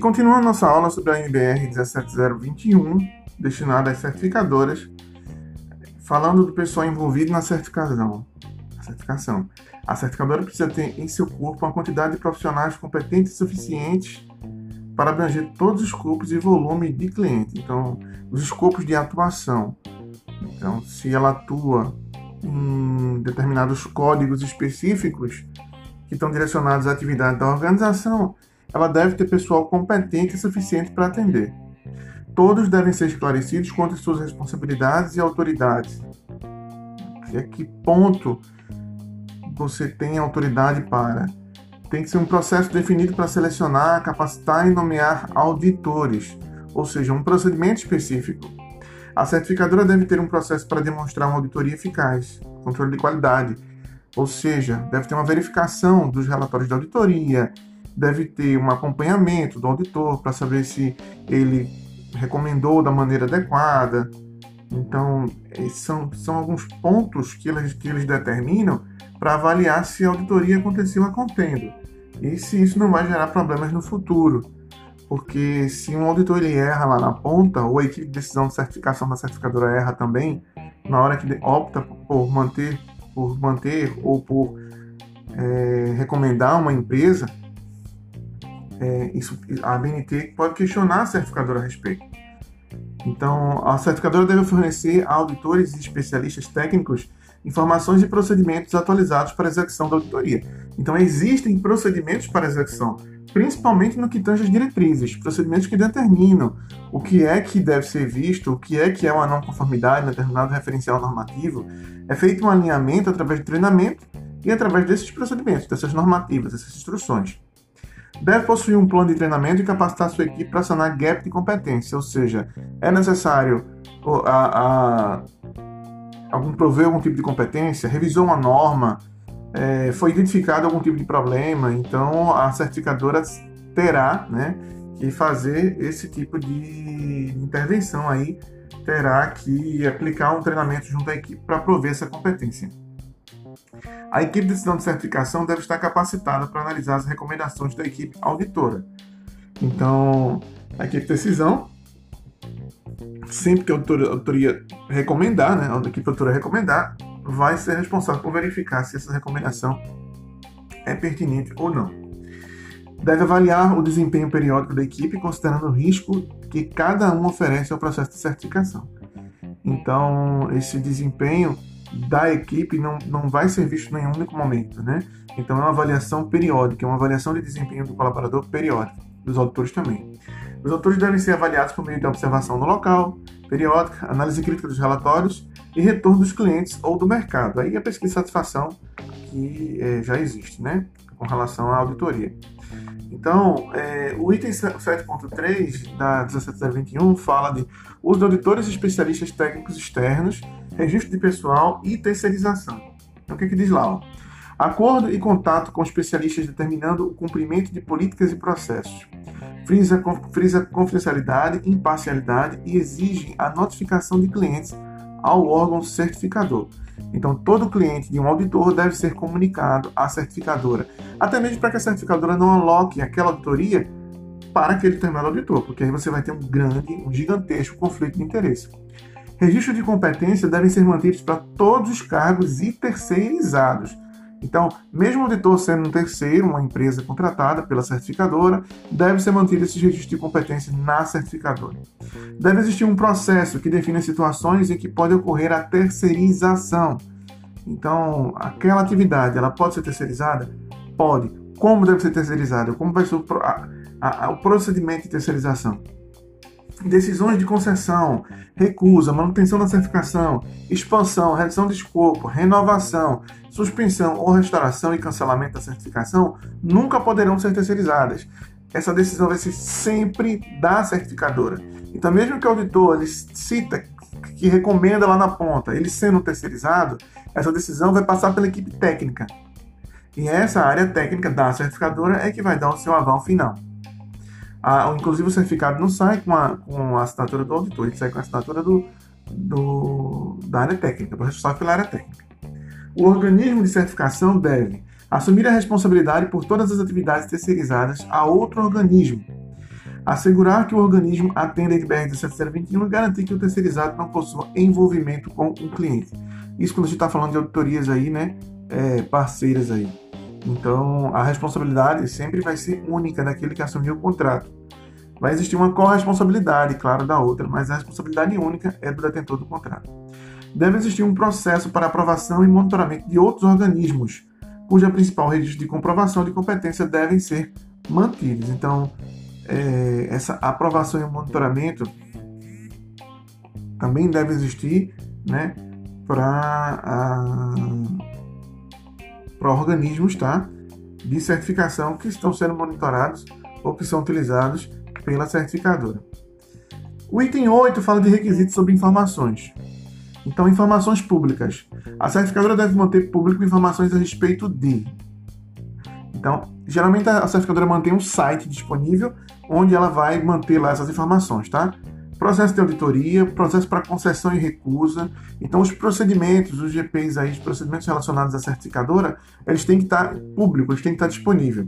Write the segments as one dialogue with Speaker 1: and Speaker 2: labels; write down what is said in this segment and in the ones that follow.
Speaker 1: E continuando nossa aula sobre a NBR 17021, destinada às certificadoras, falando do pessoal envolvido na certificação. A certificação. A certificadora precisa ter em seu corpo uma quantidade de profissionais competentes suficientes para abranger todos os escopos e volume de cliente. Então, os escopos de atuação. Então, se ela atua em determinados códigos específicos que estão direcionados à atividade da organização, ela deve ter pessoal competente e suficiente para atender. Todos devem ser esclarecidos quanto às suas responsabilidades e autoridades. A que ponto você tem autoridade para? Tem que ser um processo definido para selecionar, capacitar e nomear auditores, ou seja, um procedimento específico. A certificadora deve ter um processo para demonstrar uma auditoria eficaz, controle de qualidade, ou seja, deve ter uma verificação dos relatórios de auditoria, deve ter um acompanhamento do auditor para saber se ele recomendou da maneira adequada. Então, são, são alguns pontos que eles, que eles determinam para avaliar se a auditoria aconteceu a contendo e se isso não vai gerar problemas no futuro. Porque se um auditor ele erra lá na ponta, ou a equipe de decisão de certificação da certificadora erra também, na hora que opta por manter, por manter ou por é, recomendar uma empresa, é, isso, a BNT pode questionar a certificadora a respeito. Então, a certificadora deve fornecer a auditores e especialistas técnicos informações e procedimentos atualizados para a execução da auditoria. Então, existem procedimentos para execução, principalmente no que tange as diretrizes, procedimentos que determinam o que é que deve ser visto, o que é que é uma não conformidade em determinado referencial normativo. É feito um alinhamento através de treinamento e através desses procedimentos, dessas normativas, dessas instruções. Deve possuir um plano de treinamento e capacitar sua equipe para sanar gap de competência, ou seja, é necessário a, a algum proveu algum tipo de competência, revisou uma norma, é, foi identificado algum tipo de problema, então a certificadora terá né, que fazer esse tipo de intervenção aí, terá que aplicar um treinamento junto à equipe para prover essa competência. A equipe de decisão de certificação deve estar capacitada para analisar as recomendações da equipe auditora. Então, a equipe de decisão sempre que a autoria recomendar, né, a equipe autora recomendar, vai ser responsável por verificar se essa recomendação é pertinente ou não. Deve avaliar o desempenho periódico da equipe, considerando o risco que cada um oferece ao processo de certificação. Então, esse desempenho da equipe não, não vai ser visto em nenhum único momento, né? Então, é uma avaliação periódica, é uma avaliação de desempenho do colaborador periódico, dos auditores também. Os autores devem ser avaliados por meio de observação no local, periódica, análise crítica dos relatórios e retorno dos clientes ou do mercado. Aí a pesquisa de satisfação que é, já existe, né, com relação à auditoria. Então, é, o item 7.3 da 17021 fala de uso de auditores e especialistas técnicos externos, registro de pessoal e terceirização. Então, o que, é que diz lá? Ó? Acordo e contato com especialistas determinando o cumprimento de políticas e processos frisa, frisa confidencialidade, imparcialidade e exige a notificação de clientes ao órgão certificador. Então, todo cliente de um auditor deve ser comunicado à certificadora, até mesmo para que a certificadora não aloque aquela auditoria para aquele determinado auditor, porque aí você vai ter um grande, um gigantesco conflito de interesse. Registro de competência devem ser mantidos para todos os cargos e terceirizados, então, mesmo o auditor sendo um terceiro, uma empresa contratada pela certificadora, deve ser mantido esse registro de competência na certificadora. Deve existir um processo que define situações em que pode ocorrer a terceirização. Então, aquela atividade, ela pode ser terceirizada? Pode. Como deve ser terceirizada? Como vai ser o, a, procedimento de terceirização? decisões de concessão, recusa, manutenção da certificação, expansão, redução de escopo, renovação, suspensão ou restauração e cancelamento da certificação nunca poderão ser terceirizadas. Essa decisão vai ser sempre da certificadora. Então, mesmo que o auditor ele cita que recomenda lá na ponta, ele sendo terceirizado, essa decisão vai passar pela equipe técnica. E essa área técnica da certificadora é que vai dar o seu aval final. Ah, inclusive o certificado não sai com a, com a assinatura do auditor, ele sai com a assinatura do, do, da área técnica, do responsável pela área técnica. O organismo de certificação deve assumir a responsabilidade por todas as atividades terceirizadas a outro organismo. assegurar que o organismo atenda a NBR 17021 e garantir que o terceirizado não possua envolvimento com o cliente. Isso quando a gente está falando de auditorias aí, né, é, parceiras aí. Então, a responsabilidade sempre vai ser única daquele que assumiu o contrato. Vai existir uma corresponsabilidade, claro, da outra, mas a responsabilidade única é do detentor do contrato. Deve existir um processo para aprovação e monitoramento de outros organismos, cuja principal registro de comprovação de competência devem ser mantidos. Então, é, essa aprovação e monitoramento também deve existir né, para organismos tá, de certificação que estão sendo monitorados ou que são utilizados pela certificadora. O item 8 fala de requisitos sobre informações. Então, informações públicas. A certificadora deve manter público informações a respeito de. Então, geralmente a certificadora mantém um site disponível onde ela vai manter lá essas informações, tá? Processo de auditoria, processo para concessão e recusa. Então, os procedimentos, os GPs aí, os procedimentos relacionados à certificadora, eles têm que estar públicos, eles têm que estar disponíveis.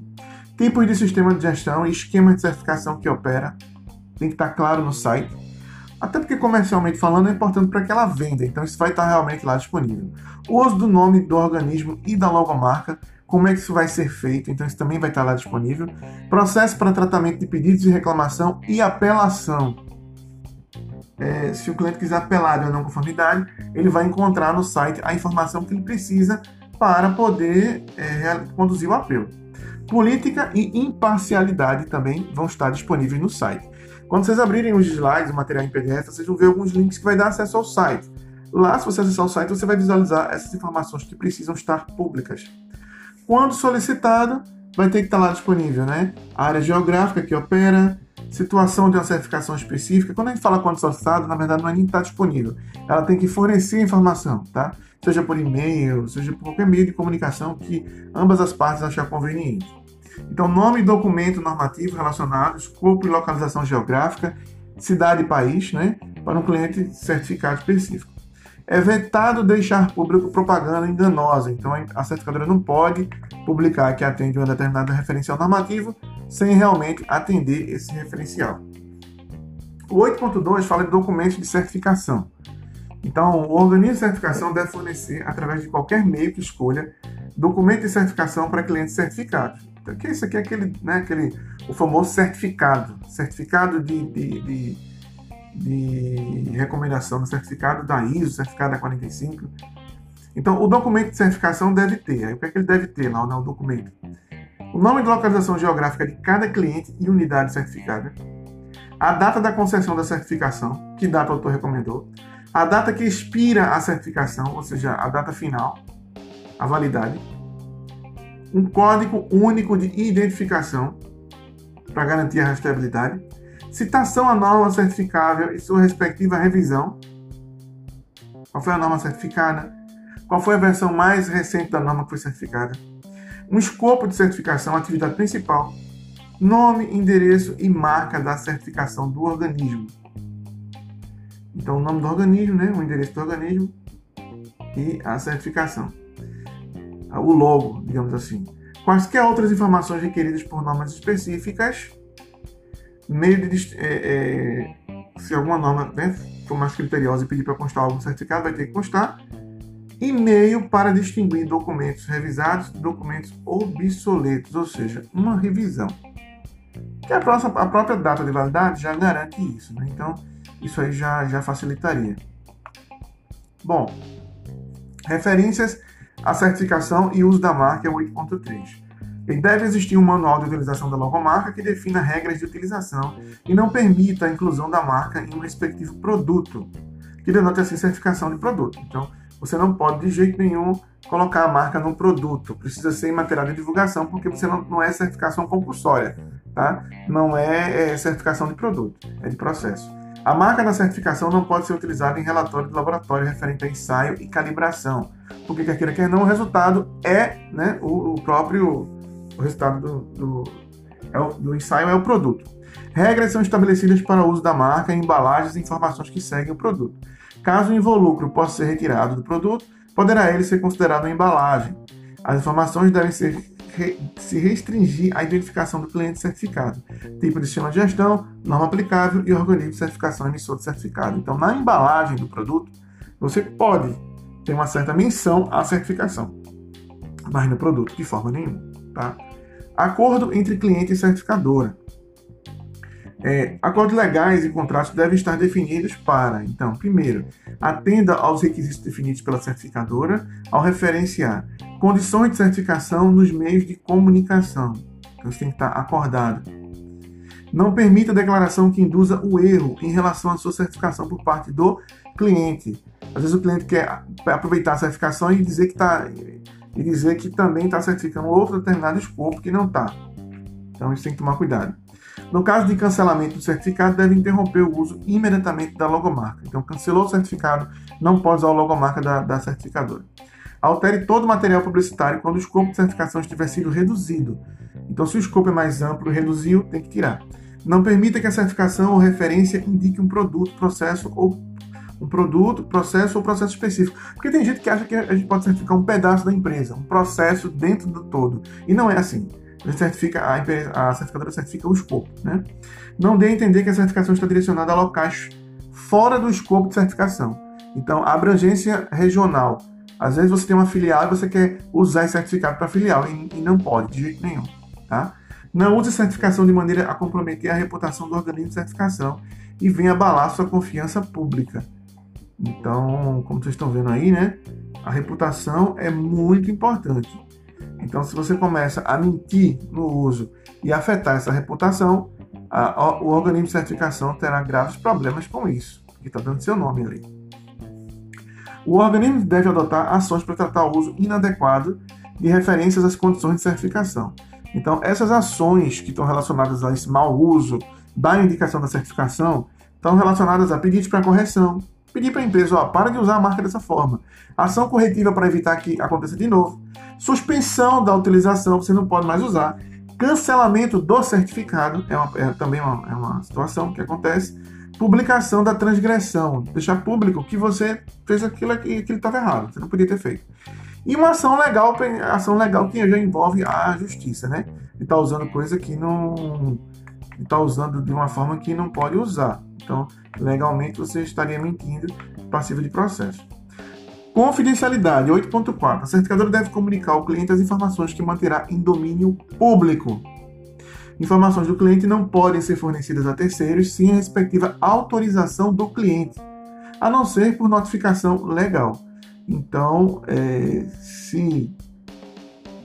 Speaker 1: Tipos de sistema de gestão e esquema de certificação que opera tem que estar claro no site. Até porque comercialmente falando é importante para que ela venda, então isso vai estar realmente lá disponível. O uso do nome do organismo e da logomarca, como é que isso vai ser feito, então isso também vai estar lá disponível. Processo para tratamento de pedidos de reclamação e apelação. É, se o cliente quiser apelar de uma não conformidade, ele vai encontrar no site a informação que ele precisa para poder é, conduzir o apelo. Política e imparcialidade também vão estar disponíveis no site. Quando vocês abrirem os slides, o material em PDF, vocês vão ver alguns links que vai dar acesso ao site. Lá, se você acessar o site, você vai visualizar essas informações que precisam estar públicas. Quando solicitado, vai ter que estar lá disponível, né? A área geográfica que opera, situação de uma certificação específica. Quando a gente fala quando solicitado, na verdade não é nem estar disponível. Ela tem que fornecer informação, tá? Seja por e-mail, seja por qualquer meio de comunicação que ambas as partes acharem conveniente. Então, nome e documento normativo relacionados, corpo e localização geográfica, cidade e país, né, para um cliente certificado específico. É vetado deixar público propaganda enganosa, então a certificadora não pode publicar que atende uma determinada referencial normativo sem realmente atender esse referencial. O 8.2 fala de documentos de certificação. Então, o organismo de certificação deve fornecer, através de qualquer meio que escolha, documento de certificação para clientes certificados. Então, que isso aqui é aquele, né, aquele, o famoso certificado, certificado de, de, de, de recomendação, certificado da ISO, certificado da 45. Então, o documento de certificação deve ter. Aí, o que é que ele deve ter lá no documento? O nome de localização geográfica de cada cliente e unidade certificada, a data da concessão da certificação, que data o autor recomendou, a data que expira a certificação, ou seja, a data final, a validade, um código único de identificação para garantir a rastreabilidade, citação à norma certificável e sua respectiva revisão. Qual foi a norma certificada? Qual foi a versão mais recente da norma que foi certificada? Um escopo de certificação, atividade principal, nome, endereço e marca da certificação do organismo. Então, o nome do organismo, né? o endereço do organismo e a certificação o logo, digamos assim. Quaisquer outras informações requeridas por normas específicas, meio de, é, é, se alguma norma né, for mais criteriosa e pedir para constar algum certificado, vai ter que constar. E meio para distinguir documentos revisados de documentos obsoletos, ou seja, uma revisão. Que a, próxima, a própria data de validade já garante isso, né? então isso aí já, já facilitaria. Bom, referências a certificação e uso da marca é o 8.3. E deve existir um manual de utilização da logomarca que defina regras de utilização e não permita a inclusão da marca em um respectivo produto, que denote assim certificação de produto. Então, você não pode de jeito nenhum colocar a marca no produto. Precisa ser em material de divulgação, porque você não, não é certificação compulsória, tá? Não é, é certificação de produto, é de processo. A marca na certificação não pode ser utilizada em relatório de laboratório referente a ensaio e calibração, porque quer queira, quer não, o resultado é né, o, o próprio o resultado do, do, é o, do ensaio é o produto. Regras são estabelecidas para o uso da marca, embalagens e informações que seguem o produto. Caso o involucro possa ser retirado do produto, poderá ele ser considerado uma embalagem. As informações devem ser re, se restringir à identificação do cliente certificado, tipo de sistema de gestão, norma aplicável e organismo de certificação emissor de certificado. Então, na embalagem do produto, você pode ter uma certa menção à certificação, mas no produto de forma nenhuma. Tá? Acordo entre cliente e certificadora. É, acordos legais e contratos devem estar definidos para, então, primeiro, atenda aos requisitos definidos pela certificadora ao referenciar condições de certificação nos meios de comunicação. Então, isso tem que estar acordado. Não permita declaração que induza o erro em relação à sua certificação por parte do cliente. Às vezes o cliente quer aproveitar a certificação e dizer que está e dizer que também está certificando outro determinado escopo que não está. Então isso tem que tomar cuidado. No caso de cancelamento do certificado, deve interromper o uso imediatamente da logomarca. Então, cancelou o certificado, não pode usar a logomarca da, da certificadora. Altere todo o material publicitário quando o escopo de certificação estiver sido reduzido. Então, se o escopo é mais amplo, reduziu, tem que tirar. Não permita que a certificação ou referência indique um produto, processo ou um produto, processo ou processo específico. Porque tem gente que acha que a gente pode certificar um pedaço da empresa, um processo dentro do todo. E não é assim certifica, a, empresa, a certificadora certifica o escopo. Né? Não dê a entender que a certificação está direcionada a locais fora do escopo de certificação. Então, a abrangência regional. Às vezes você tem uma filial e você quer usar esse certificado para filial e, e, não pode, de jeito nenhum. Tá? Não use certificação de maneira a comprometer a reputação do organismo de certificação e venha abalar sua confiança pública. Então, como vocês estão vendo aí, né? A reputação é muito importante. Então, se você começa a mentir no uso e afetar essa reputação, a, a, o organismo de certificação terá graves problemas com isso, que está dando seu nome ali. O organismo deve adotar ações para tratar o uso inadequado de referências às condições de certificação. Então, essas ações que estão relacionadas a esse mau uso da indicação da certificação estão relacionadas a pedidos para correção, pedir para a empresa, ó, para de usar a marca dessa forma, ação corretiva para evitar que aconteça de novo, Suspensão da utilização, você não pode mais usar. Cancelamento do certificado, é, uma, é também uma, é uma situação que acontece. Publicação da transgressão, deixar público que você fez aquilo que estava errado, você não podia ter feito. E uma ação legal, ação legal que já envolve a justiça, né? E está usando coisa que não. está usando de uma forma que não pode usar. Então, legalmente você estaria mentindo, passivo de processo. Confidencialidade 8.4. A certificadora deve comunicar ao cliente as informações que manterá em domínio público. Informações do cliente não podem ser fornecidas a terceiros sem a respectiva autorização do cliente, a não ser por notificação legal. Então, é, se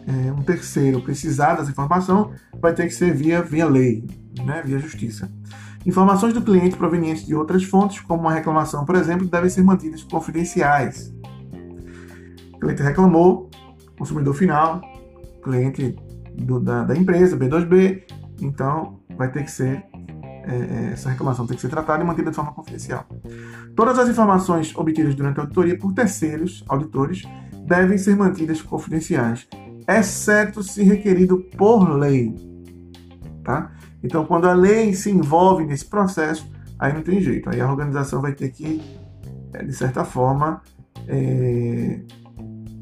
Speaker 1: é, um terceiro precisar dessa informação, vai ter que ser via, via lei, né, via justiça. Informações do cliente provenientes de outras fontes, como uma reclamação, por exemplo, devem ser mantidas confidenciais. O cliente reclamou, consumidor final, cliente do, da, da, empresa, B2B, então vai ter que ser, é, é, essa reclamação tem que ser tratada e mantida de forma confidencial. Todas as informações obtidas durante a auditoria por terceiros, auditores, devem ser mantidas confidenciais, exceto se requerido por lei. Tá? Então, quando a lei se envolve nesse processo, aí não tem jeito, aí a organização vai ter que, é, de certa forma, é,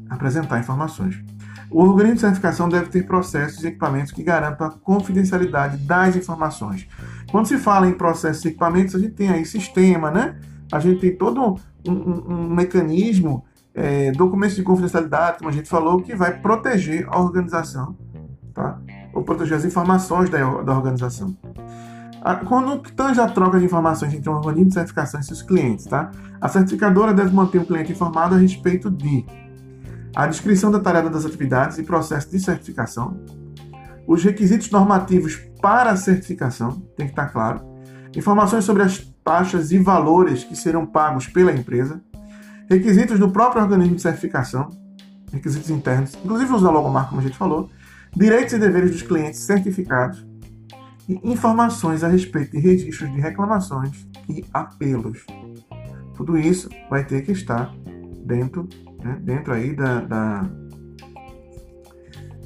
Speaker 1: apresentar informações. O organismo de certificação deve ter processos e equipamentos que garantam a confidencialidade das informações. Quando se fala em processos e equipamentos, a gente tem aí sistema, né? A gente tem todo um, um, um mecanismo, é, documentos de confidencialidade, como a gente falou, que vai proteger a organização? Ou proteger as informações da, da organização. Quando tange a troca de informações entre um organismo de certificação e seus clientes, tá? A certificadora deve manter o cliente informado a respeito de a descrição detalhada das atividades e processo de certificação, os requisitos normativos para a certificação, tem que estar claro, informações sobre as taxas e valores que serão pagos pela empresa, requisitos do próprio organismo de certificação, requisitos internos, inclusive da logomarca, como a gente falou, direitos e deveres dos clientes certificados e informações a respeito de registros de reclamações e apelos. Tudo isso vai ter que estar dentro né, dentro aí da, da,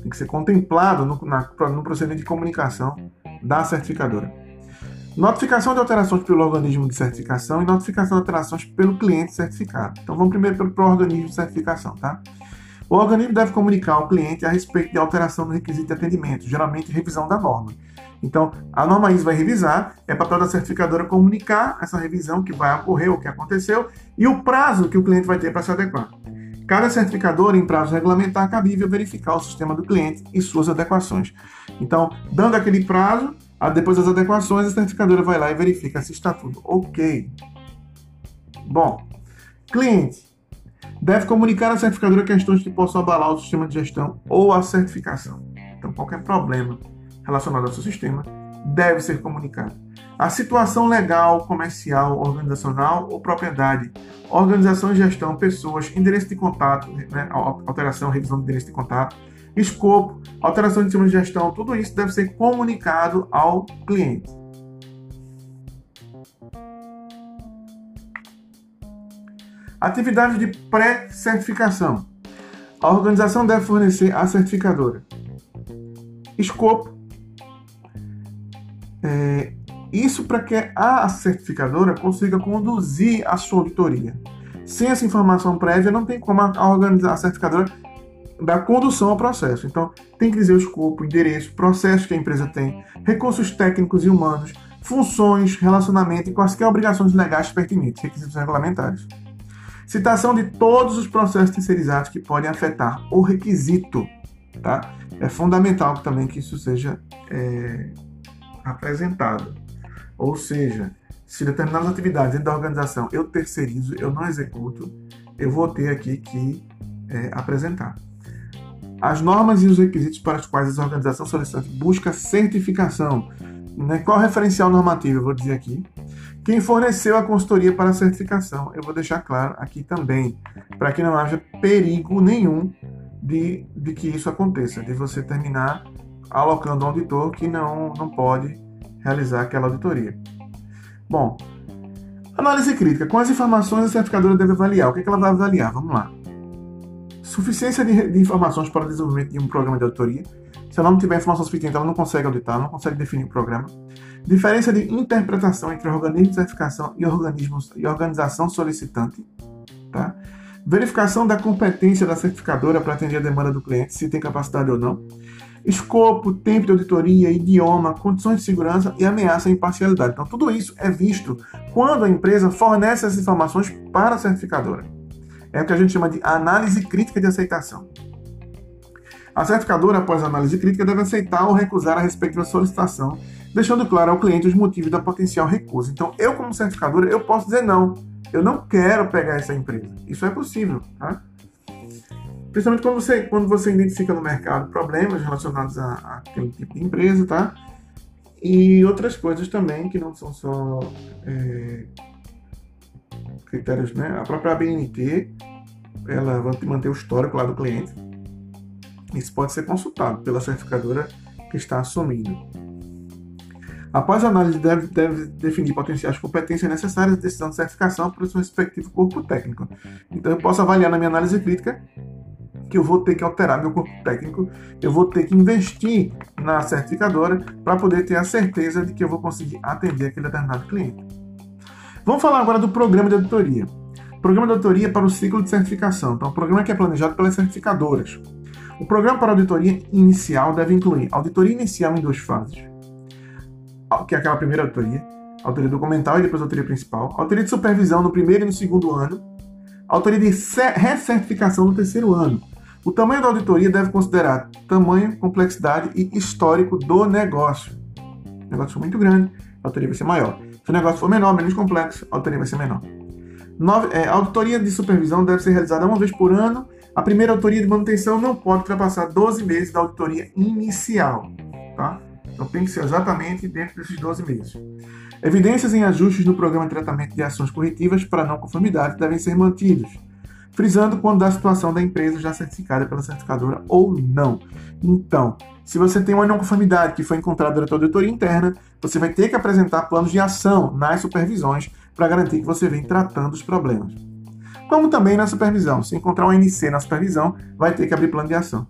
Speaker 1: tem que ser contemplado no, na, no procedimento de comunicação da certificadora. Notificação de alterações pelo organismo de certificação e notificação de alterações pelo cliente certificado. Então vamos primeiro pelo, pelo organismo de certificação, tá? O organismo deve comunicar ao cliente a respeito de alteração no requisito de atendimento, geralmente revisão da norma. Então, a norma ISO vai revisar, é papel da certificadora comunicar essa revisão que vai ocorrer, o que aconteceu, e o prazo que o cliente vai ter para se adequar. Cada certificadora, em prazo regulamentar cabível, verificar o sistema do cliente e suas adequações. Então, dando aquele prazo, depois das adequações, a certificadora vai lá e verifica se está tudo ok. Bom, cliente deve comunicar à certificadora questões que possam abalar o sistema de gestão ou a certificação. Então, qualquer problema relacionado ao seu sistema deve ser comunicado. A situação legal, comercial, organizacional ou propriedade, organização e gestão, pessoas, endereço de contato, né, alteração, revisão de endereço de contato, escopo, alteração de sistema de gestão, tudo isso deve ser comunicado ao cliente. Atividade de pré-certificação. A organização deve fornecer à certificadora escopo. É, isso para que a certificadora consiga conduzir a sua auditoria. Sem essa informação prévia, não tem como a, organizar a certificadora dar condução ao processo. Então, tem que dizer o escopo, endereço, processos que a empresa tem, recursos técnicos e humanos, funções, relacionamento e quaisquer obrigações legais pertinentes, requisitos regulamentares. Citação de todos os processos terceirizados que podem afetar o requisito. Tá? É fundamental também que isso seja é, apresentado. Ou seja, se determinadas atividades dentro da organização eu terceirizo, eu não executo, eu vou ter aqui que é, apresentar. As normas e os requisitos para os quais a organização busca certificação. Né? Qual referencial normativo eu vou dizer aqui? Quem forneceu a consultoria para a certificação, eu vou deixar claro aqui também, para que não haja perigo nenhum de, de que isso aconteça, de você terminar alocando um auditor que não, não pode realizar aquela auditoria. Bom, análise crítica. Com as informações, a certificadora deve avaliar. O que, é que ela vai avaliar? Vamos lá. Suficiência de, de informações para o desenvolvimento de um programa de auditoria. Se ela não tiver informação suficiente, ela não consegue auditar, não consegue definir o programa. Diferença de interpretação entre organismo de certificação e, organismos, e organização solicitante. Tá? Verificação da competência da certificadora para atender a demanda do cliente, se tem capacidade ou não. Escopo, tempo de auditoria, idioma, condições de segurança e ameaça à imparcialidade. Então, tudo isso é visto quando a empresa fornece essas informações para a certificadora. É o que a gente chama de análise crítica de aceitação. A certificadora, após a análise crítica, deve aceitar ou recusar a respectiva solicitação deixando claro ao cliente os motivos da potencial recusa. Então, eu como certificadora, eu posso dizer não. Eu não quero pegar essa empresa. Isso é possível, tá? Principalmente quando você, quando você identifica no mercado problemas relacionados a, a aquele tipo de empresa, tá? E outras coisas também que não são só é, critérios, né? A própria ABNT, ela vai manter o histórico lá do cliente. Isso pode ser consultado pela certificadora que está assumindo. Após a análise, deve, deve definir potenciais competências necessárias à decisão de certificação para o seu respectivo corpo técnico. Então, eu posso avaliar na minha análise crítica que eu vou ter que alterar meu corpo técnico, eu vou ter que investir na certificadora para poder ter a certeza de que eu vou conseguir atender aquele determinado cliente. Vamos falar agora do programa de auditoria. Programa de auditoria para o ciclo de certificação. Então, o programa que é planejado pelas certificadoras. O programa para auditoria inicial deve incluir auditoria inicial em duas fases que é aquela primeira autoria, autoria documental e depois autoria principal, autoria de supervisão no primeiro e no segundo ano, autoria de recertificação no terceiro ano. O tamanho da auditoria deve considerar tamanho, complexidade e histórico do negócio. O negócio for muito grande, a autoria vai ser maior. Se o negócio for menor, menos complexo, a autoria vai ser menor. Nove, é, a auditoria de supervisão deve ser realizada uma vez por ano. A primeira auditoria de manutenção não pode ultrapassar 12 meses da auditoria inicial. Tá? Então tem que ser exatamente dentro desses 12 meses. Evidências em ajustes no programa de tratamento de ações corretivas para não conformidade devem ser mantidos, frisando quando da situação da empresa já certificada pela certificadora ou não. Então, se você tem uma não conformidade que foi encontrada durante a auditoria interna, você vai ter que apresentar planos de ação nas supervisões para garantir que você vem tratando os problemas. Como também na supervisão, se encontrar um NC na supervisão, vai ter que abrir plano de ação.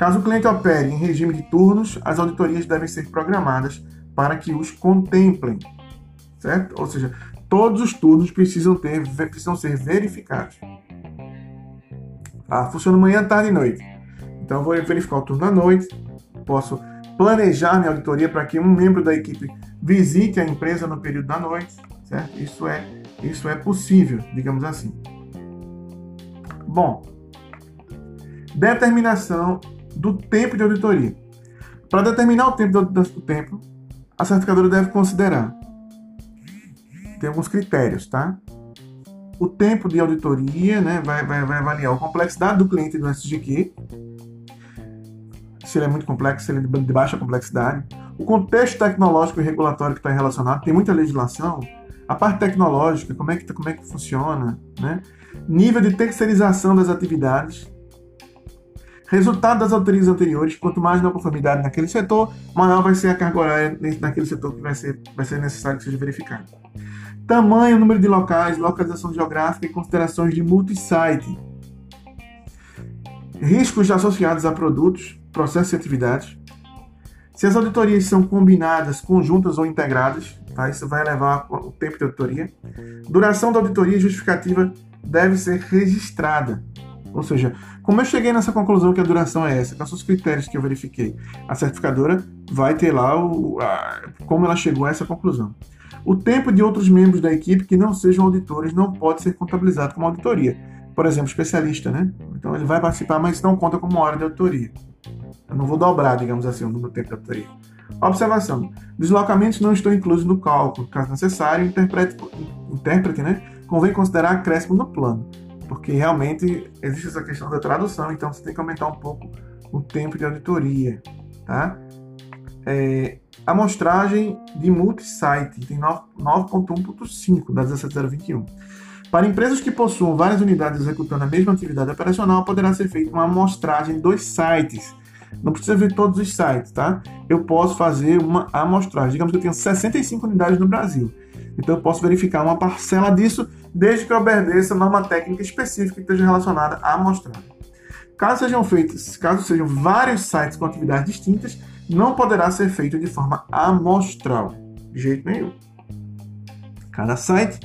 Speaker 1: Caso o cliente opere em regime de turnos, as auditorias devem ser programadas para que os contemplem, certo? Ou seja, todos os turnos precisam, ter, precisam ser verificados. Ah, funciona manhã, tarde e noite. Então eu vou verificar o turno da noite, posso planejar minha auditoria para que um membro da equipe visite a empresa no período da noite, certo? Isso é, isso é possível, digamos assim. Bom, determinação do tempo de auditoria. Para determinar o tempo do, tempo, a certificadora deve considerar. Tem alguns critérios, tá? O tempo de auditoria, né, vai, vai, vai avaliar a complexidade do cliente do SGQ, se ele é muito complexo, se ele é de baixa complexidade, o contexto tecnológico e regulatório que está relacionado, tem muita legislação, a parte tecnológica, como é que, como é que funciona, né? nível de terceirização das atividades, Resultado das autorias anteriores, quanto mais não conformidade naquele setor, maior vai ser a carga horária naquele setor que vai ser, vai ser necessário que seja verificado. Tamanho, número de locais, localização geográfica e considerações de multisite. Riscos associados a produtos, processos e atividades. Se as auditorias são combinadas, conjuntas ou integradas, tá? isso vai levar o tempo de auditoria. Duração da auditoria justificativa deve ser registrada. Ou seja, como eu cheguei nessa conclusão que a duração é essa? Quais são os critérios que eu verifiquei? A certificadora vai ter lá o, a, como ela chegou a essa conclusão. O tempo de outros membros da equipe que não sejam auditores não pode ser contabilizado como auditoria. Por exemplo, especialista, né? Então ele vai participar, mas não conta como hora de auditoria. Eu não vou dobrar, digamos assim, o número de tempo de auditoria. Observação: deslocamentos não estão inclusos no cálculo. Caso necessário, intérprete, intérprete né, convém considerar acréscimo no plano porque realmente existe essa questão da tradução, então você tem que aumentar um pouco o tempo de auditoria, tá? É, amostragem de multisite tem 9.1.5 da 17021. Para empresas que possuam várias unidades executando a mesma atividade operacional, poderá ser feita uma amostragem dos sites. Não precisa ver todos os sites, tá? Eu posso fazer uma amostragem. Digamos que eu tenho 65 unidades no Brasil. Então eu posso verificar uma parcela disso desde que eu obedeça norma técnica específica que esteja relacionada à amostragem. Caso sejam feitos, caso sejam vários sites com atividades distintas, não poderá ser feito de forma amostral, de jeito nenhum. Cada site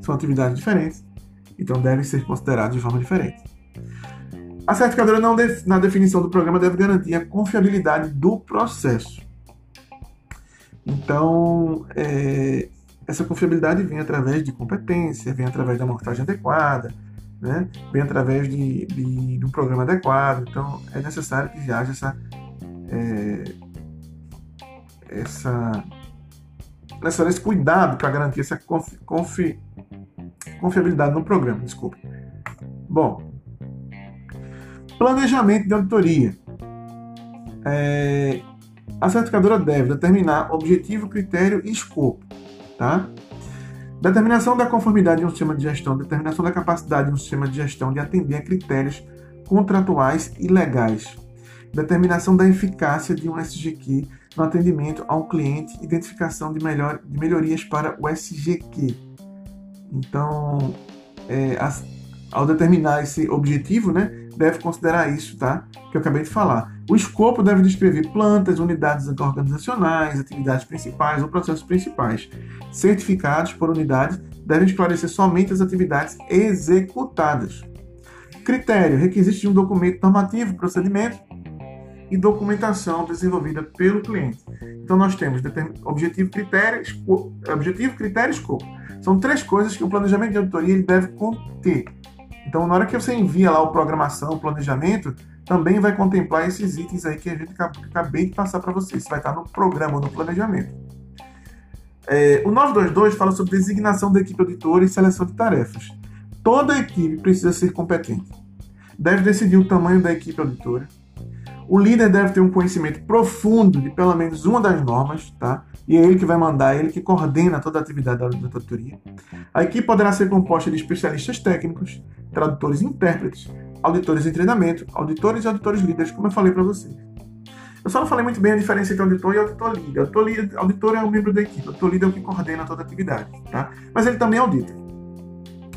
Speaker 1: são atividades diferentes, então devem ser considerados de forma diferente. A certificadora, não na definição do programa, deve garantir a confiabilidade do processo. Então, é, essa confiabilidade vem através de competência, vem através da montagem adequada, né? vem através de, de, de um programa adequado. Então, é necessário que haja essa, é, essa, essa, esse cuidado para garantir essa confi, confi, confiabilidade no programa. Desculpe. Bom, planejamento de auditoria. É, a certificadora deve determinar objetivo, critério e escopo Tá? Determinação da conformidade de um sistema de gestão, determinação da capacidade de um sistema de gestão de atender a critérios contratuais e legais. Determinação da eficácia de um SGQ no atendimento a um cliente, identificação de, melhor, de melhorias para o SGQ. Então, é, as, ao determinar esse objetivo, né, deve considerar isso, tá? Que eu acabei de falar. O escopo deve descrever plantas, unidades organizacionais, atividades principais ou processos principais. Certificados por unidade devem esclarecer somente as atividades executadas. Critério: requisitos de um documento normativo, procedimento e documentação desenvolvida pelo cliente. Então nós temos objetivo, critério, objetivo, critério escopo. São três coisas que o planejamento de auditoria ele deve conter. Então, na hora que você envia lá o programação, o planejamento, também vai contemplar esses itens aí que a gente acabei de passar para vocês. Isso vai estar no programa, no planejamento. É, o 922 fala sobre designação da equipe auditora e seleção de tarefas. Toda equipe precisa ser competente. Deve decidir o tamanho da equipe auditora. O líder deve ter um conhecimento profundo de pelo menos uma das normas, tá? E é ele que vai mandar, é ele que coordena toda a atividade da auditoria. A equipe poderá ser composta de especialistas técnicos, tradutores e intérpretes, auditores em treinamento, auditores e auditores líderes, como eu falei para vocês. Eu só não falei muito bem a diferença entre auditor e auditor líder. Auditor, líder, auditor é um membro da equipe, auditor líder é o que coordena toda a atividade, tá? Mas ele também audita.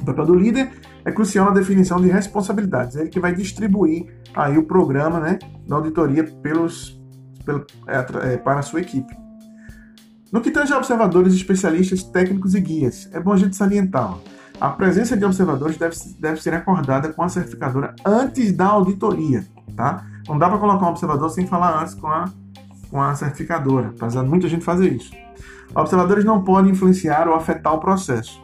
Speaker 1: O papel do líder é crucial na definição de responsabilidades. É ele que vai distribuir aí o programa né, da auditoria pelos, pelo, é, é, para a sua equipe. No que tange a observadores, especialistas, técnicos e guias, é bom a gente salientar. A presença de observadores deve, deve ser acordada com a certificadora antes da auditoria, tá? Não dá para colocar um observador sem falar antes com a, com a certificadora, apesar de muita gente fazer isso. Observadores não podem influenciar ou afetar o processo.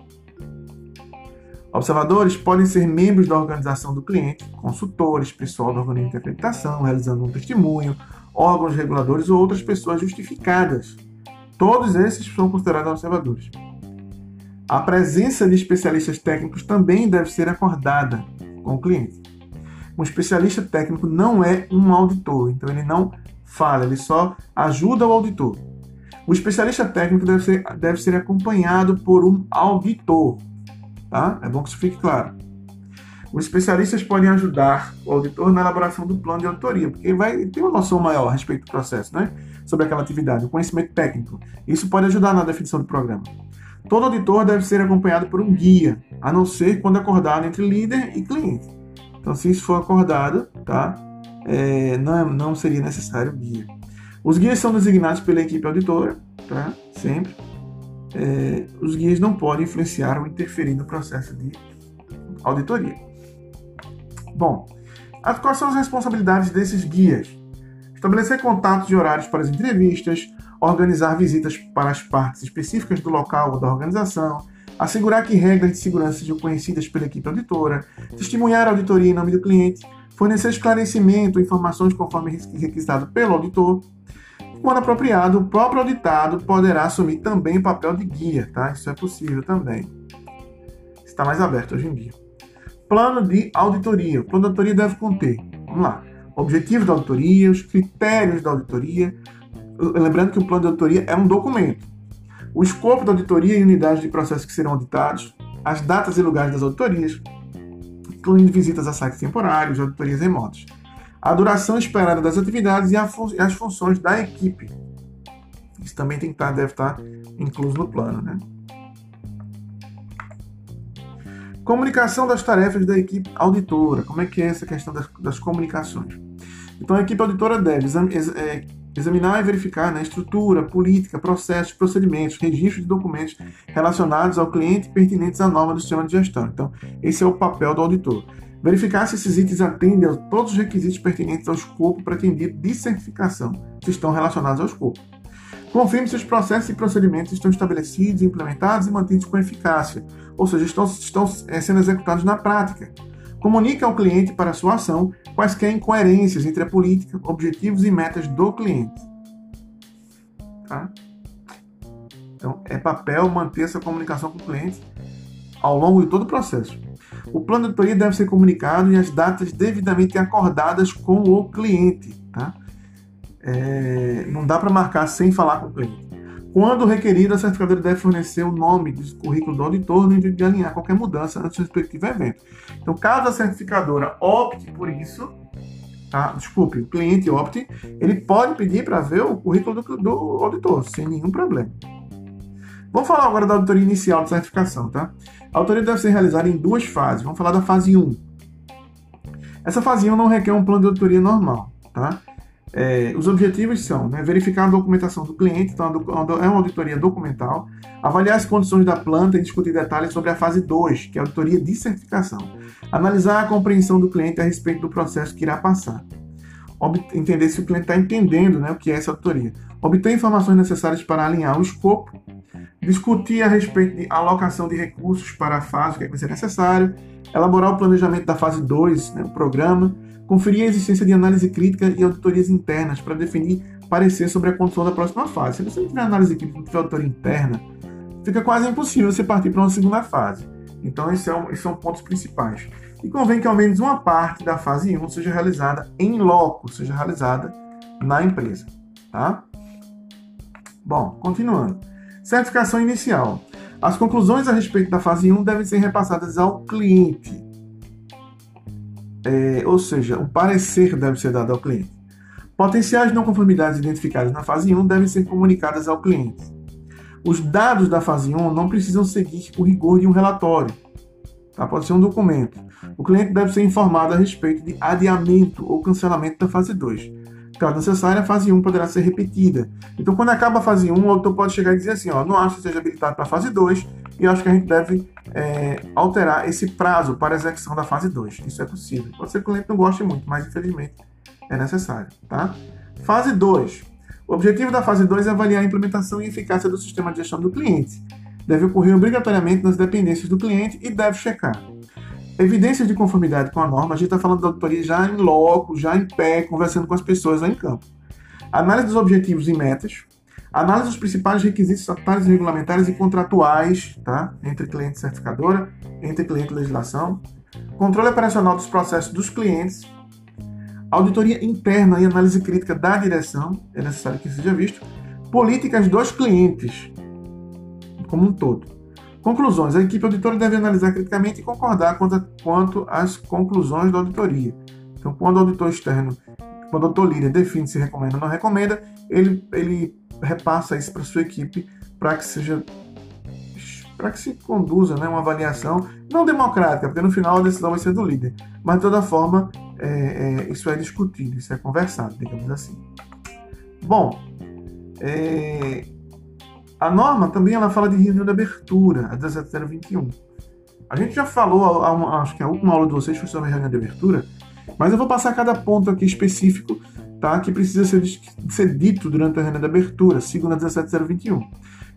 Speaker 1: Observadores podem ser membros da organização do cliente, consultores, pessoal do organismo de acreditação, realizando um testemunho, órgãos reguladores ou outras pessoas justificadas. Todos esses são considerados observadores. A presença de especialistas técnicos também deve ser acordada com o cliente. Um especialista técnico não é um auditor, então ele não fala, ele só ajuda o auditor. O especialista técnico deve ser, deve ser acompanhado por um auditor. Tá? É bom que isso fique claro. Os especialistas podem ajudar o auditor na elaboração do plano de auditoria, porque ele vai ter uma noção maior a respeito do processo, né? sobre aquela atividade, o conhecimento técnico. Isso pode ajudar na definição do programa. Todo auditor deve ser acompanhado por um guia, a não ser quando acordado entre líder e cliente. Então, se isso for acordado, tá? É, não, não seria necessário guia. Os guias são designados pela equipe auditora, tá? Sempre. É, os guias não podem influenciar ou interferir no processo de auditoria. Bom, quais são as responsabilidades desses guias? Estabelecer contatos e horários para as entrevistas, organizar visitas para as partes específicas do local ou da organização, assegurar que regras de segurança sejam conhecidas pela equipe auditora, testemunhar a auditoria em nome do cliente, fornecer esclarecimento ou informações conforme requisitado pelo auditor. Quando apropriado, o próprio auditado poderá assumir também o papel de guia, tá? Isso é possível também. Está mais aberto hoje em dia. Plano de auditoria. O plano de auditoria deve conter, vamos lá, objetivos da auditoria, os critérios da auditoria. Lembrando que o plano de auditoria é um documento. O escopo da auditoria e unidades de processos que serão auditados, as datas e lugares das auditorias, incluindo visitas a sites temporários, auditorias remotas, a duração esperada das atividades e, as funções da equipe. Isso também tem que estar, deve estar incluso no plano. Né? Comunicação das tarefas da equipe auditora. Como é que é essa questão das, das comunicações? Então, a equipe auditora deve é, examinar e verificar né, estrutura, política, processos, procedimentos, registros de documentos relacionados ao cliente pertinentes à norma do sistema de gestão. Então, esse é o papel do auditor. Verificar se esses itens atendem a todos os requisitos pertinentes ao escopo pretendido de certificação, se estão relacionados ao escopo. Confirme se os processos e procedimentos estão estabelecidos, implementados e mantidos com eficácia, ou seja, estão, estão é, sendo executados na prática. Comunique ao cliente para sua ação quaisquer incoerências entre a política, objetivos e metas do cliente. Tá? Então, é papel manter essa comunicação com o cliente ao longo de todo o processo. O plano de auditoria deve ser comunicado e as datas devidamente acordadas com o cliente. Tá? É, não dá para marcar sem falar com o cliente. Quando requerido, a certificadora deve fornecer o nome do currículo do auditor no intuito de alinhar qualquer mudança antes do respectivo evento. Então, caso a certificadora opte por isso, tá? desculpe, o cliente opte, ele pode pedir para ver o currículo do, do, auditor, sem nenhum problema. Vamos falar agora da auditoria inicial de certificação. Tá? A auditoria deve ser realizada em duas fases. Vamos falar da fase 1. Essa fase 1 não requer um plano de auditoria normal. Tá? É, os objetivos são né, verificar a documentação do cliente, então é uma auditoria documental, avaliar as condições da planta e discutir detalhes sobre a fase 2, que é a auditoria de certificação, analisar a compreensão do cliente a respeito do processo que irá passar, entender se o cliente está entendendo né, o que é essa auditoria, obter informações necessárias para alinhar o escopo, discutir a respeito de alocação de recursos para a fase, o que, é que vai ser necessário, elaborar o planejamento da fase 2, né, o programa, conferir a existência de análise crítica e auditorias internas para definir parecer sobre a condição da próxima fase. Se você não tiver análise crítica, não tiver auditoria interna, fica quase impossível você partir para uma segunda fase. Então, esses são, esses são pontos principais. E convém que ao menos uma parte da fase 1 seja realizada em loco, seja realizada na empresa. Tá? Bom, continuando. Certificação inicial. As conclusões a respeito da fase 1 devem ser repassadas ao cliente é, ou seja, o parecer deve ser dado ao cliente. Potenciais não conformidades identificadas na fase 1 devem ser comunicadas ao cliente. Os dados da fase 1 não precisam seguir o rigor de um relatório. Tá? Pode ser um documento. O cliente deve ser informado a respeito de adiamento ou cancelamento da fase 2. Caso necessário, a fase 1 poderá ser repetida. Então, quando acaba a fase 1, o autor pode chegar e dizer assim: ó, não acho que seja habilitado para a fase 2, e acho que a gente deve é, alterar esse prazo para execução da fase 2. Isso é possível. Pode ser que o cliente não goste muito, mas infelizmente é necessário. Tá? Fase 2. O objetivo da fase 2 é avaliar a implementação e eficácia do sistema de gestão do cliente. Deve ocorrer obrigatoriamente nas dependências do cliente e deve checar evidências de conformidade com a norma, a gente está falando da auditoria já em loco, já em pé, conversando com as pessoas lá em campo. Análise dos objetivos e metas, análise dos principais requisitos estatutários, regulamentares e contratuais, tá? entre cliente e certificadora, entre cliente e legislação, controle operacional dos processos dos clientes, auditoria interna e análise crítica da direção, é necessário que seja visto, políticas dos clientes, como um todo. Conclusões. A equipe auditora deve analisar criticamente e concordar quanto, às conclusões da auditoria. Então, quando o auditor externo, quando o auditor líder define se recomenda ou não recomenda, ele, ele repassa isso para sua equipe para que seja para que se conduza né, uma avaliação não democrática, porque no final a decisão vai ser do líder, mas de toda forma é, é, isso é discutido, isso é conversado, digamos assim. Bom, é, a norma também ela fala de reunião de abertura, a 17021. A gente já falou, acho que a última aula de vocês foi sobre reunião de abertura, mas eu vou passar cada ponto aqui específico tá, que precisa ser, ser dito durante a reunião de abertura, segundo a 17021.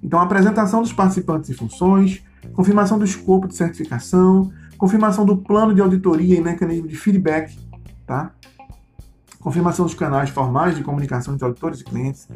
Speaker 1: Então, apresentação dos participantes e funções, confirmação do escopo de certificação, confirmação do plano de auditoria e mecanismo de feedback, tá? confirmação dos canais formais de comunicação entre auditores e clientes,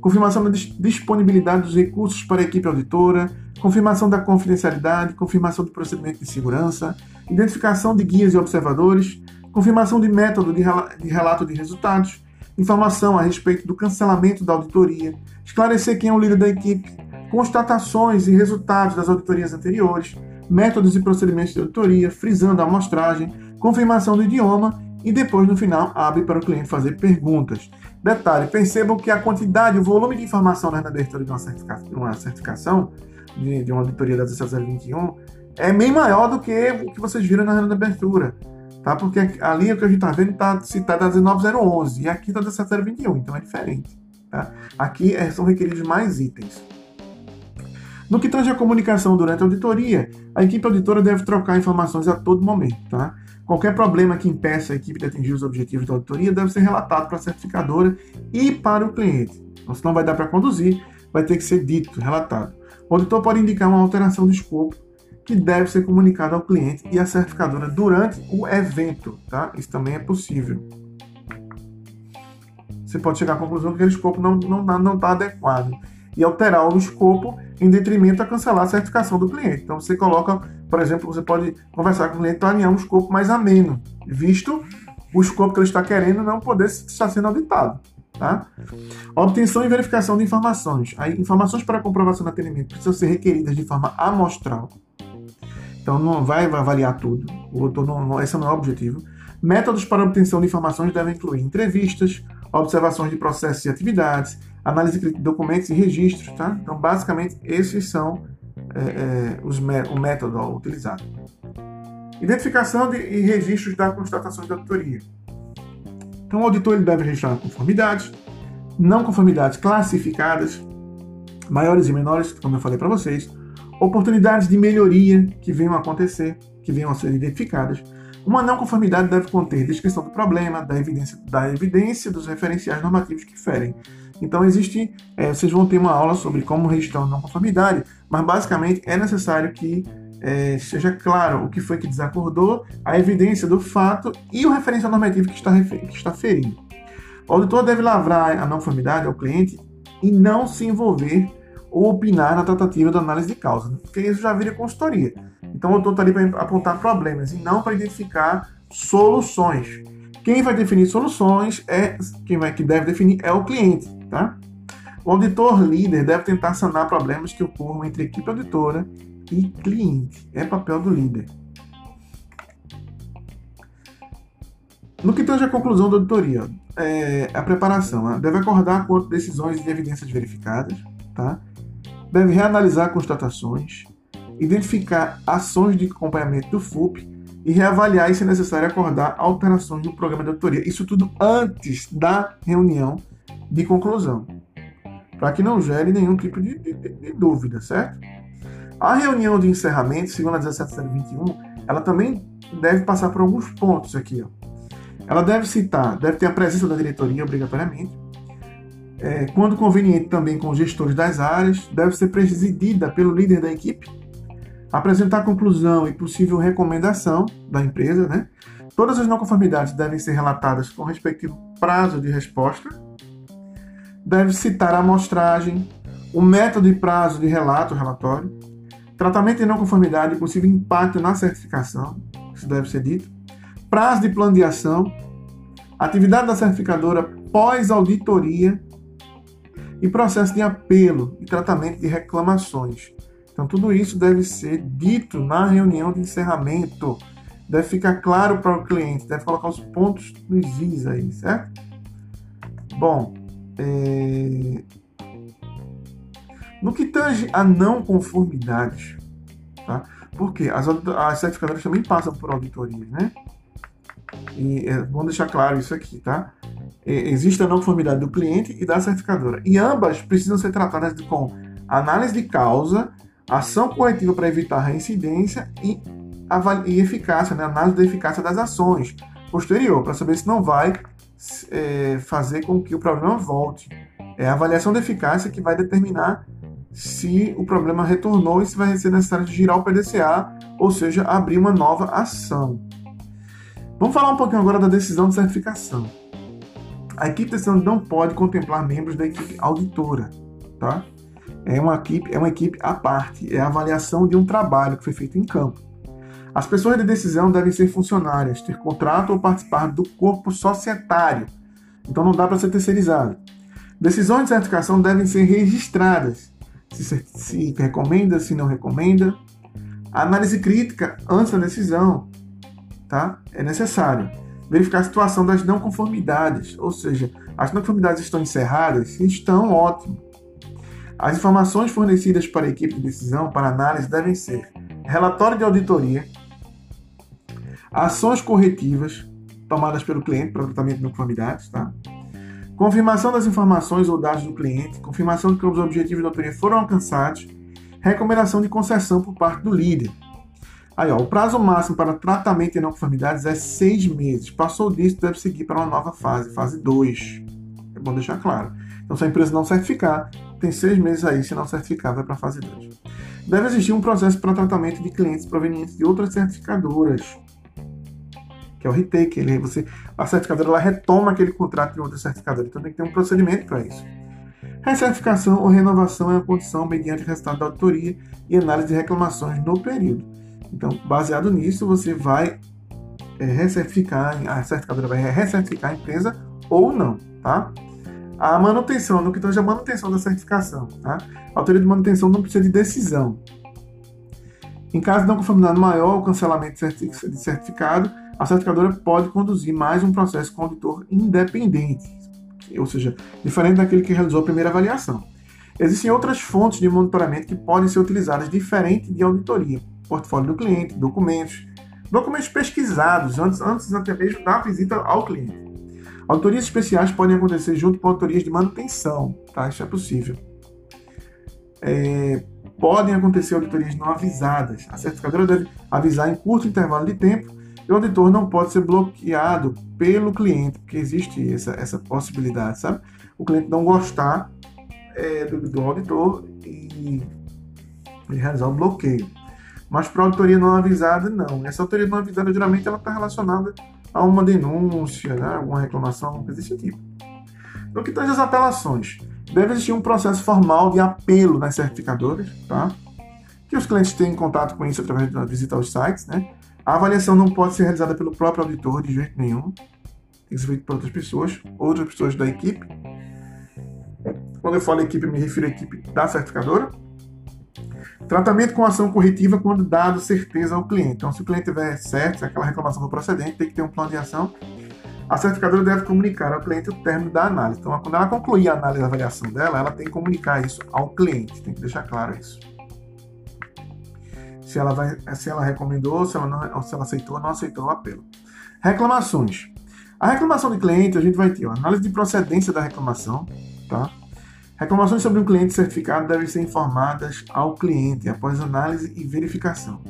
Speaker 1: confirmação da disponibilidade dos recursos para a equipe auditora, confirmação da confidencialidade, confirmação do procedimento de segurança, identificação de guias e observadores, confirmação de método de relato de resultados, informação a respeito do cancelamento da auditoria, esclarecer quem é o líder da equipe, constatações e resultados das auditorias anteriores, métodos e procedimentos de auditoria, frisando a amostragem, confirmação do idioma e depois no final abre para o cliente fazer perguntas. Detalhe, percebam que a quantidade, o volume de informação na abertura de uma certificação, uma certificação de, de, uma auditoria da 16021 é bem maior do que o que vocês viram na renda de abertura. Tá? Porque ali o que a gente está vendo está citado a 19011 e aqui está a 17021, então é diferente. Tá? Aqui é, são requeridos mais itens. No que tange a comunicação durante a auditoria, a equipe auditora deve trocar informações a todo momento. Tá? Qualquer problema que impeça a equipe de atingir os objetivos da auditoria deve ser relatado para a certificadora e para o cliente. Então, se não vai dar para conduzir, vai ter que ser dito, relatado. O auditor pode indicar uma alteração de escopo que deve ser comunicada ao cliente e à certificadora durante o evento. Tá? Isso também é possível. Você pode chegar à conclusão que aquele escopo não está não, não tá adequado e alterar o escopo em detrimento a cancelar a certificação do cliente. Então você coloca por exemplo, você pode conversar com o cliente para alinhar um escopo mais ameno, visto o escopo que ele está querendo não poder estar sendo auditado. Tá? Obtenção e verificação de informações. Aí, informações para comprovação do atendimento precisam ser requeridas de forma amostral. Então, não vai avaliar tudo. O não, esse não é o objetivo. Métodos para obtenção de informações devem incluir entrevistas, observações de processos e atividades, análise de documentos e registros. Tá? Então, basicamente, esses são é, é, os, o método utilizado. Identificação de, e registros da constatação de auditoria. Então, o auditor ele deve registrar conformidades, não conformidades classificadas, maiores e menores, como eu falei para vocês, oportunidades de melhoria que venham a acontecer, que venham a ser identificadas. Uma não conformidade deve conter descrição do problema, da evidência, da evidência dos referenciais normativos que ferem então existe, é, vocês vão ter uma aula sobre como registrar uma não conformidade, mas basicamente é necessário que é, seja claro o que foi que desacordou, a evidência do fato e o referencial normativo que está, que está ferindo. O auditor deve lavrar a não conformidade ao cliente e não se envolver ou opinar na tratativa da análise de causa, porque isso já vira consultoria. Então o auditor está ali para apontar problemas e não para identificar soluções. Quem vai definir soluções é quem vai que deve definir é o cliente. Tá? O auditor líder deve tentar sanar problemas que ocorram entre equipe auditora e cliente. É papel do líder. No que tange a conclusão da auditoria, é, a preparação né? deve acordar quanto decisões e evidências verificadas, tá? Deve reanalisar constatações, identificar ações de acompanhamento do FUP e reavaliar e, se necessário, acordar alterações no programa de auditoria. Isso tudo antes da reunião de conclusão, para que não gere nenhum tipo de, de, de dúvida, certo? A reunião de encerramento, segundo a 17021, ela também deve passar por alguns pontos aqui. Ó. Ela deve citar, deve ter a presença da diretoria obrigatoriamente, é, quando conveniente também com os gestores das áreas, deve ser presidida pelo líder da equipe, apresentar conclusão e possível recomendação da empresa, né? Todas as não conformidades devem ser relatadas com respectivo prazo de resposta. Deve citar a amostragem, o método e prazo de relato, relatório, tratamento de não conformidade e possível impacto na certificação, isso deve ser dito, prazo de plano de ação, atividade da certificadora pós-auditoria e processo de apelo e tratamento de reclamações. Então, tudo isso deve ser dito na reunião de encerramento. Deve ficar claro para o cliente, deve colocar os pontos nos is aí, certo? Bom, é... no que tange a não conformidades, tá? Porque as, as certificadoras também passam por auditorias, né? E é bom deixar claro isso aqui, tá? Existe a não conformidade do cliente e da certificadora. E ambas precisam ser tratadas com análise de causa, ação corretiva para evitar reincidência e, e eficácia, né? análise da eficácia das ações posterior, para saber se não vai é, fazer com que o problema volte. É a avaliação da eficácia que vai determinar se o problema retornou e se vai ser necessário girar o PDCA, ou seja, abrir uma nova ação. Vamos falar um pouquinho agora da decisão de certificação. A equipe decisão não pode contemplar membros da equipe auditora, tá? É uma equipe, é uma equipe à parte, é a avaliação de um trabalho que foi feito em campo. As pessoas de decisão devem ser funcionárias, ter contrato ou participar do corpo societário. Então não dá para ser terceirizado. Decisões de certificação devem ser registradas. Se, se recomenda, se não recomenda. Análise crítica antes da decisão tá? é necessário verificar a situação das não conformidades, ou seja, as não conformidades estão encerradas? Estão, ótimo. As informações fornecidas para a equipe de decisão para análise devem ser relatório de auditoria, ações corretivas tomadas pelo cliente para tratamento de não conformidades, tá? confirmação das informações ou dados do cliente, confirmação de que os objetivos da auditoria foram alcançados, recomendação de concessão por parte do líder. Aí, ó, o prazo máximo para tratamento de não conformidades é seis meses. Passou disso, deve seguir para uma nova fase, fase 2. É bom deixar claro. Então, se a empresa não certificar, tem seis meses aí. Se não certificar, vai para a fase 2. Deve existir um processo para tratamento de clientes provenientes de outras certificadoras, que é o retake. Ele, você, a certificadora ela retoma aquele contrato de outra certificadora. Então, tem que ter um procedimento para isso. Recertificação ou renovação é a condição mediante resultado da auditoria e análise de reclamações no período. Então, baseado nisso, você vai é, recertificar, a certificadora vai recertificar a empresa ou não, tá? A manutenção, no que tange a manutenção da certificação, tá? A autoria de manutenção não precisa de decisão. Em caso de não conformidade maior ou cancelamento de certificado, a certificadora pode conduzir mais um processo com auditor independente, ou seja, diferente daquele que realizou a primeira avaliação. Existem outras fontes de monitoramento que podem ser utilizadas diferente de auditoria, portfólio do cliente, documentos, documentos pesquisados antes, antes até mesmo da visita ao cliente. Autorias especiais podem acontecer junto com autorias de manutenção, tá? Isso é possível. É, podem acontecer auditorias não avisadas. A certificadora deve avisar em curto intervalo de tempo e o auditor não pode ser bloqueado pelo cliente, porque existe essa, essa possibilidade, sabe? O cliente não gostar é, do, do auditor e, e realizar o bloqueio. Mas para auditoria não avisada, não. Essa auditoria não avisada, geralmente, ela está relacionada a uma denúncia, né? alguma reclamação, coisa desse tipo. No que tange as apelações, deve existir um processo formal de apelo nas certificadoras, tá? que os clientes têm contato com isso através da visita aos sites. Né? A avaliação não pode ser realizada pelo próprio auditor de jeito nenhum, tem que ser feito por outras pessoas, outras pessoas da equipe. Quando eu falo equipe, me refiro à equipe da certificadora. Tratamento com ação corretiva quando dado certeza ao cliente. Então, se o cliente tiver certo, aquela reclamação for procedente, tem que ter um plano de ação. A certificadora deve comunicar ao cliente o término da análise. Então, quando ela concluir a análise e a avaliação dela, ela tem que comunicar isso ao cliente. Tem que deixar claro isso. Se ela, vai, se ela recomendou, se ela, não, se ela aceitou ou não aceitou o apelo. Reclamações. A reclamação de cliente, a gente vai ter a análise de procedência da reclamação, tá? Reclamações sobre um cliente certificado devem ser informadas ao cliente após análise e verificação.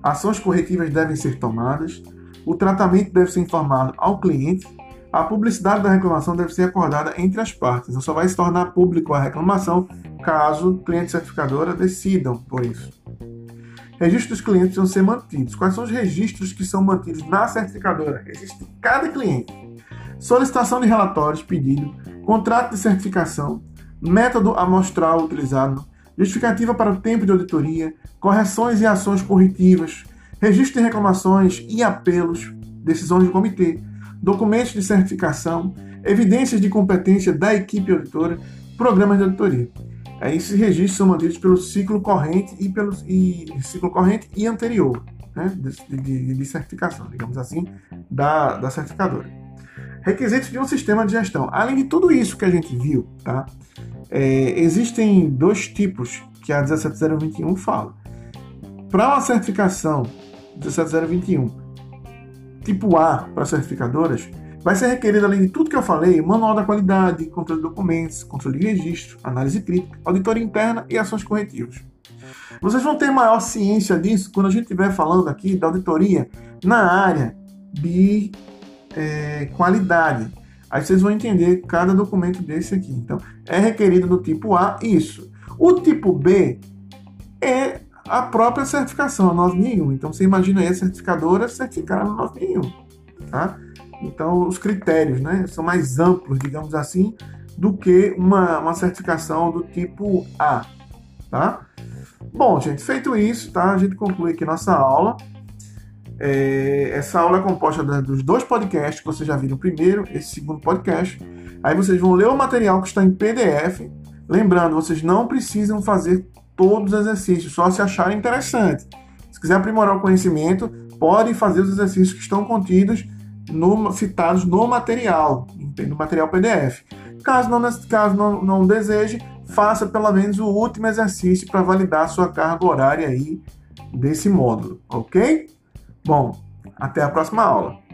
Speaker 1: Ações corretivas devem ser tomadas. O tratamento deve ser informado ao cliente. A publicidade da reclamação deve ser acordada entre as partes. Não só vai se tornar público a reclamação caso cliente certificadora decidam por isso. Registros dos clientes precisam ser mantidos. Quais são os registros que são mantidos na certificadora? Existe cada cliente. Solicitação de relatórios, pedido, contrato de certificação, método amostral utilizado, justificativa para o tempo de auditoria, correções e ações corretivas, registro de reclamações e apelos, decisões do comitê, documentos de certificação, evidências de competência da equipe auditora, programas de auditoria. Esses registros são mantidos pelo ciclo corrente e pelo e, ciclo corrente e anterior, né, de, de, de, certificação, digamos assim, da, da certificadora. Requisitos de um sistema de gestão. Além de tudo isso que a gente viu, tá? É, existem dois tipos que a 17021 fala. Para uma certificação 17021 tipo A para certificadoras, vai ser requerido, além de tudo que eu falei, manual da qualidade, controle de documentos, controle de registro, análise crítica, auditoria interna e ações corretivas. Vocês vão ter maior ciência disso quando a gente estiver falando aqui da auditoria na área de é, qualidade. Aí vocês vão entender cada documento desse aqui. Então, é requerido do tipo A isso. O tipo B é a própria certificação, a 9001. Então, você imagina aí a certificadora certificar a 9001. Tá? Então, os critérios né, são mais amplos, digamos assim, do que uma, uma certificação do tipo A. Tá? Bom, gente, feito isso, tá? a gente conclui aqui nossa aula. É, essa aula é composta dos dois podcasts que vocês já viram primeiro, esse segundo podcast. Aí vocês vão ler o material que está em PDF. Lembrando, vocês não precisam fazer todos os exercícios, só se acharem interessante. Se quiser aprimorar o conhecimento, podem fazer os exercícios que estão contidos no, citados no material, no material PDF. Caso não, caso não, não deseje, faça pelo menos o último exercício para validar a sua carga horária aí desse módulo, ok? Bom, até a próxima aula.